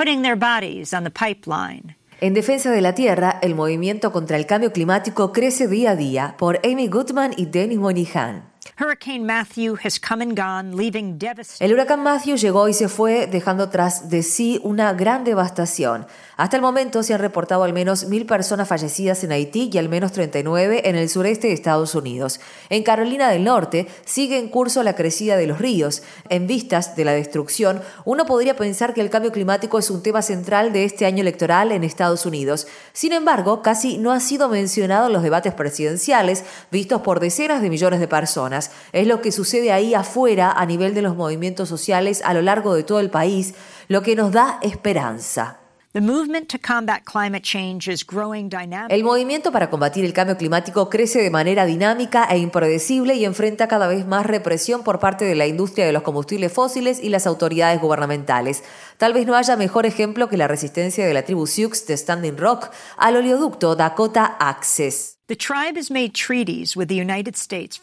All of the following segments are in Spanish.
putting their bodies on the pipeline. En defensa de la Tierra, el movimiento contra el cambio climático crece día a día por Amy Goodman y Dennis Monihan. El huracán Matthew llegó y se fue, dejando tras de sí una gran devastación. Hasta el momento se han reportado al menos mil personas fallecidas en Haití y al menos 39 en el sureste de Estados Unidos. En Carolina del Norte sigue en curso la crecida de los ríos. En vistas de la destrucción, uno podría pensar que el cambio climático es un tema central de este año electoral en Estados Unidos. Sin embargo, casi no ha sido mencionado en los debates presidenciales vistos por decenas de millones de personas. Es lo que sucede ahí afuera a nivel de los movimientos sociales a lo largo de todo el país, lo que nos da esperanza. El movimiento para combatir el cambio climático crece de manera dinámica e impredecible y enfrenta cada vez más represión por parte de la industria de los combustibles fósiles y las autoridades gubernamentales. Tal vez no haya mejor ejemplo que la resistencia de la tribu Sioux de Standing Rock al oleoducto Dakota Access.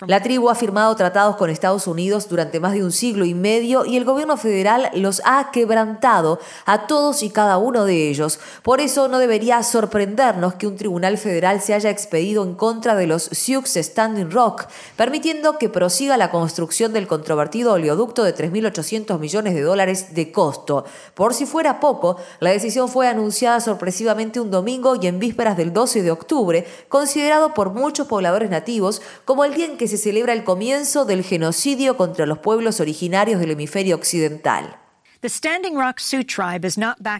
La tribu ha firmado tratados con Estados Unidos durante más de un siglo y medio y el gobierno federal los ha quebrantado a todos y cada uno de ellos. Por eso no debería sorprendernos que un tribunal federal se haya expedido en contra de los Sioux Standing Rock, permitiendo que prosiga la construcción del controvertido oleoducto de 3.800 millones de dólares de costo. Por si fuera poco, la decisión fue anunciada sorpresivamente un domingo y en vísperas del 12 de octubre, considerado por muchos pobladores nativos como el día en que se celebra el comienzo del genocidio contra los pueblos originarios del hemisferio occidental.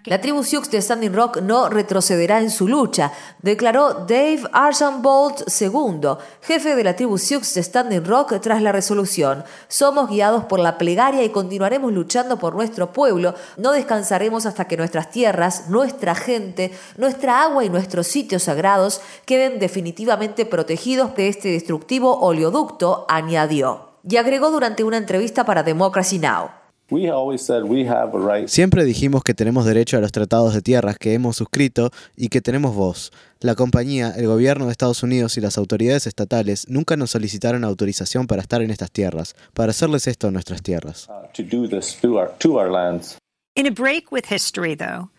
La tribu Sioux de Standing Rock no retrocederá en su lucha, declaró Dave Archambault II, jefe de la tribu Sioux de Standing Rock, tras la resolución. Somos guiados por la plegaria y continuaremos luchando por nuestro pueblo. No descansaremos hasta que nuestras tierras, nuestra gente, nuestra agua y nuestros sitios sagrados queden definitivamente protegidos de este destructivo oleoducto, añadió. Y agregó durante una entrevista para Democracy Now! We always said we have a right Siempre dijimos que tenemos derecho a los tratados de tierras que hemos suscrito y que tenemos voz. La compañía, el gobierno de Estados Unidos y las autoridades estatales nunca nos solicitaron autorización para estar en estas tierras, para hacerles esto a nuestras tierras. to do this to our to our lands. in a break with history, though,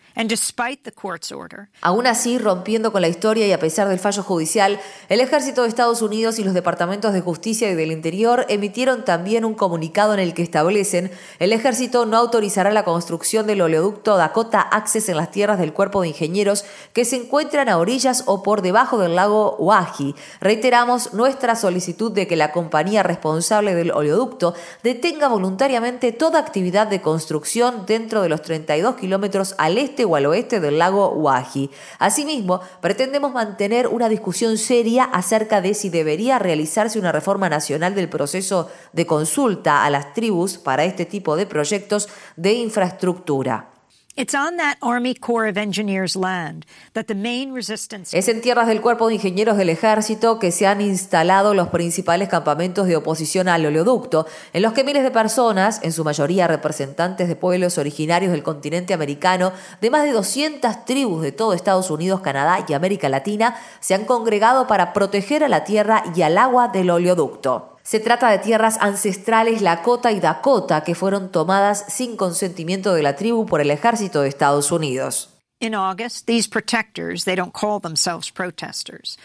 Aún así, rompiendo con la historia y a pesar del fallo judicial, el ejército de Estados Unidos y los departamentos de justicia y del interior emitieron también un comunicado en el que establecen el ejército no autorizará la construcción del oleoducto Dakota Access en las tierras del cuerpo de ingenieros que se encuentran a orillas o por debajo del lago Wahi. Reiteramos nuestra solicitud de que la compañía responsable del oleoducto detenga voluntariamente toda actividad de construcción dentro de los 32 kilómetros al este al oeste del lago Wahi. Asimismo, pretendemos mantener una discusión seria acerca de si debería realizarse una reforma nacional del proceso de consulta a las tribus para este tipo de proyectos de infraestructura. It's on that Army Corps of Engineers land that the main resistance Es en tierras del Cuerpo de Ingenieros del Ejército que se han instalado los principales campamentos de oposición al oleoducto, en los que miles de personas, en su mayoría representantes de pueblos originarios del continente americano, de más de 200 tribus de todo Estados Unidos, Canadá y América Latina, se han congregado para proteger a la tierra y al agua del oleoducto. Se trata de tierras ancestrales Lakota y Dakota que fueron tomadas sin consentimiento de la tribu por el ejército de Estados Unidos.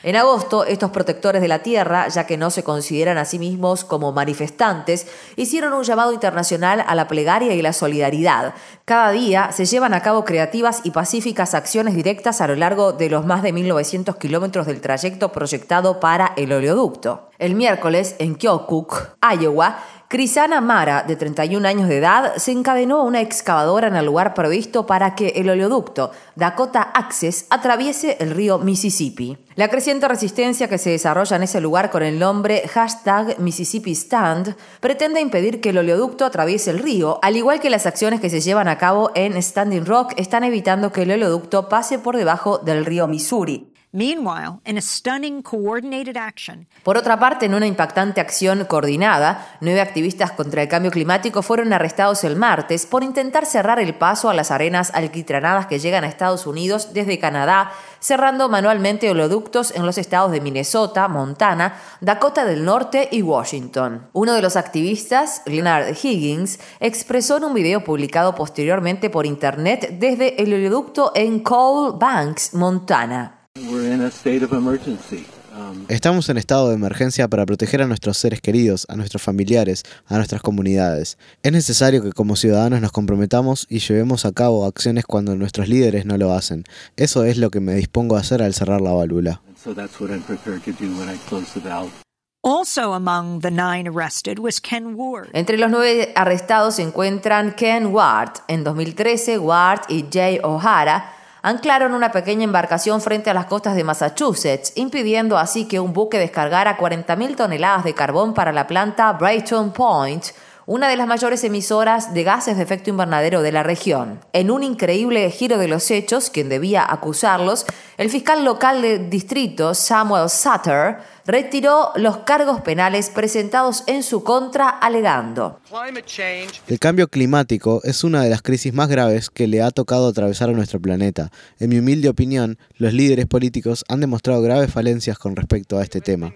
En agosto, estos protectores de la tierra, ya que no se consideran a sí mismos como manifestantes, hicieron un llamado internacional a la plegaria y la solidaridad. Cada día se llevan a cabo creativas y pacíficas acciones directas a lo largo de los más de 1.900 kilómetros del trayecto proyectado para el oleoducto. El miércoles, en Keokuk, Iowa, Crisana Mara, de 31 años de edad, se encadenó a una excavadora en el lugar previsto para que el oleoducto Dakota Access atraviese el río Mississippi. La creciente resistencia que se desarrolla en ese lugar con el nombre hashtag Mississippi Stand pretende impedir que el oleoducto atraviese el río, al igual que las acciones que se llevan a cabo en Standing Rock están evitando que el oleoducto pase por debajo del río Missouri. Por otra parte, en una impactante acción coordinada, nueve activistas contra el cambio climático fueron arrestados el martes por intentar cerrar el paso a las arenas alquitranadas que llegan a Estados Unidos desde Canadá, cerrando manualmente oleoductos en los estados de Minnesota, Montana, Dakota del Norte y Washington. Uno de los activistas, Leonard Higgins, expresó en un video publicado posteriormente por internet desde el oleoducto en Coal Banks, Montana. We're in a state of emergency. Um, Estamos en estado de emergencia para proteger a nuestros seres queridos, a nuestros familiares, a nuestras comunidades. Es necesario que como ciudadanos nos comprometamos y llevemos a cabo acciones cuando nuestros líderes no lo hacen. Eso es lo que me dispongo a hacer al cerrar la válvula. and so that's what I'm prepared to do when I close the valve. also among the nine arrested was Ken Ward. Entre los nueve arrestados se encuentran Ken Ward. En 2013, Ward y Jay O'Hara anclaron una pequeña embarcación frente a las costas de Massachusetts, impidiendo así que un buque descargara 40.000 toneladas de carbón para la planta Brighton Point, una de las mayores emisoras de gases de efecto invernadero de la región. En un increíble giro de los hechos, quien debía acusarlos, el fiscal local del distrito, Samuel Sutter, retiró los cargos penales presentados en su contra, alegando. El cambio climático es una de las crisis más graves que le ha tocado atravesar a nuestro planeta. En mi humilde opinión, los líderes políticos han demostrado graves falencias con respecto a este tema.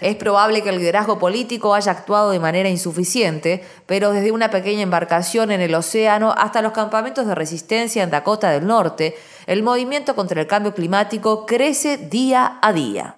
Es probable que el liderazgo político haya actuado de manera insuficiente, pero desde una pequeña embarcación en el océano hasta los campamentos de resistencia en Dakota del Norte, el movimiento contra el cambio climático crece día a día.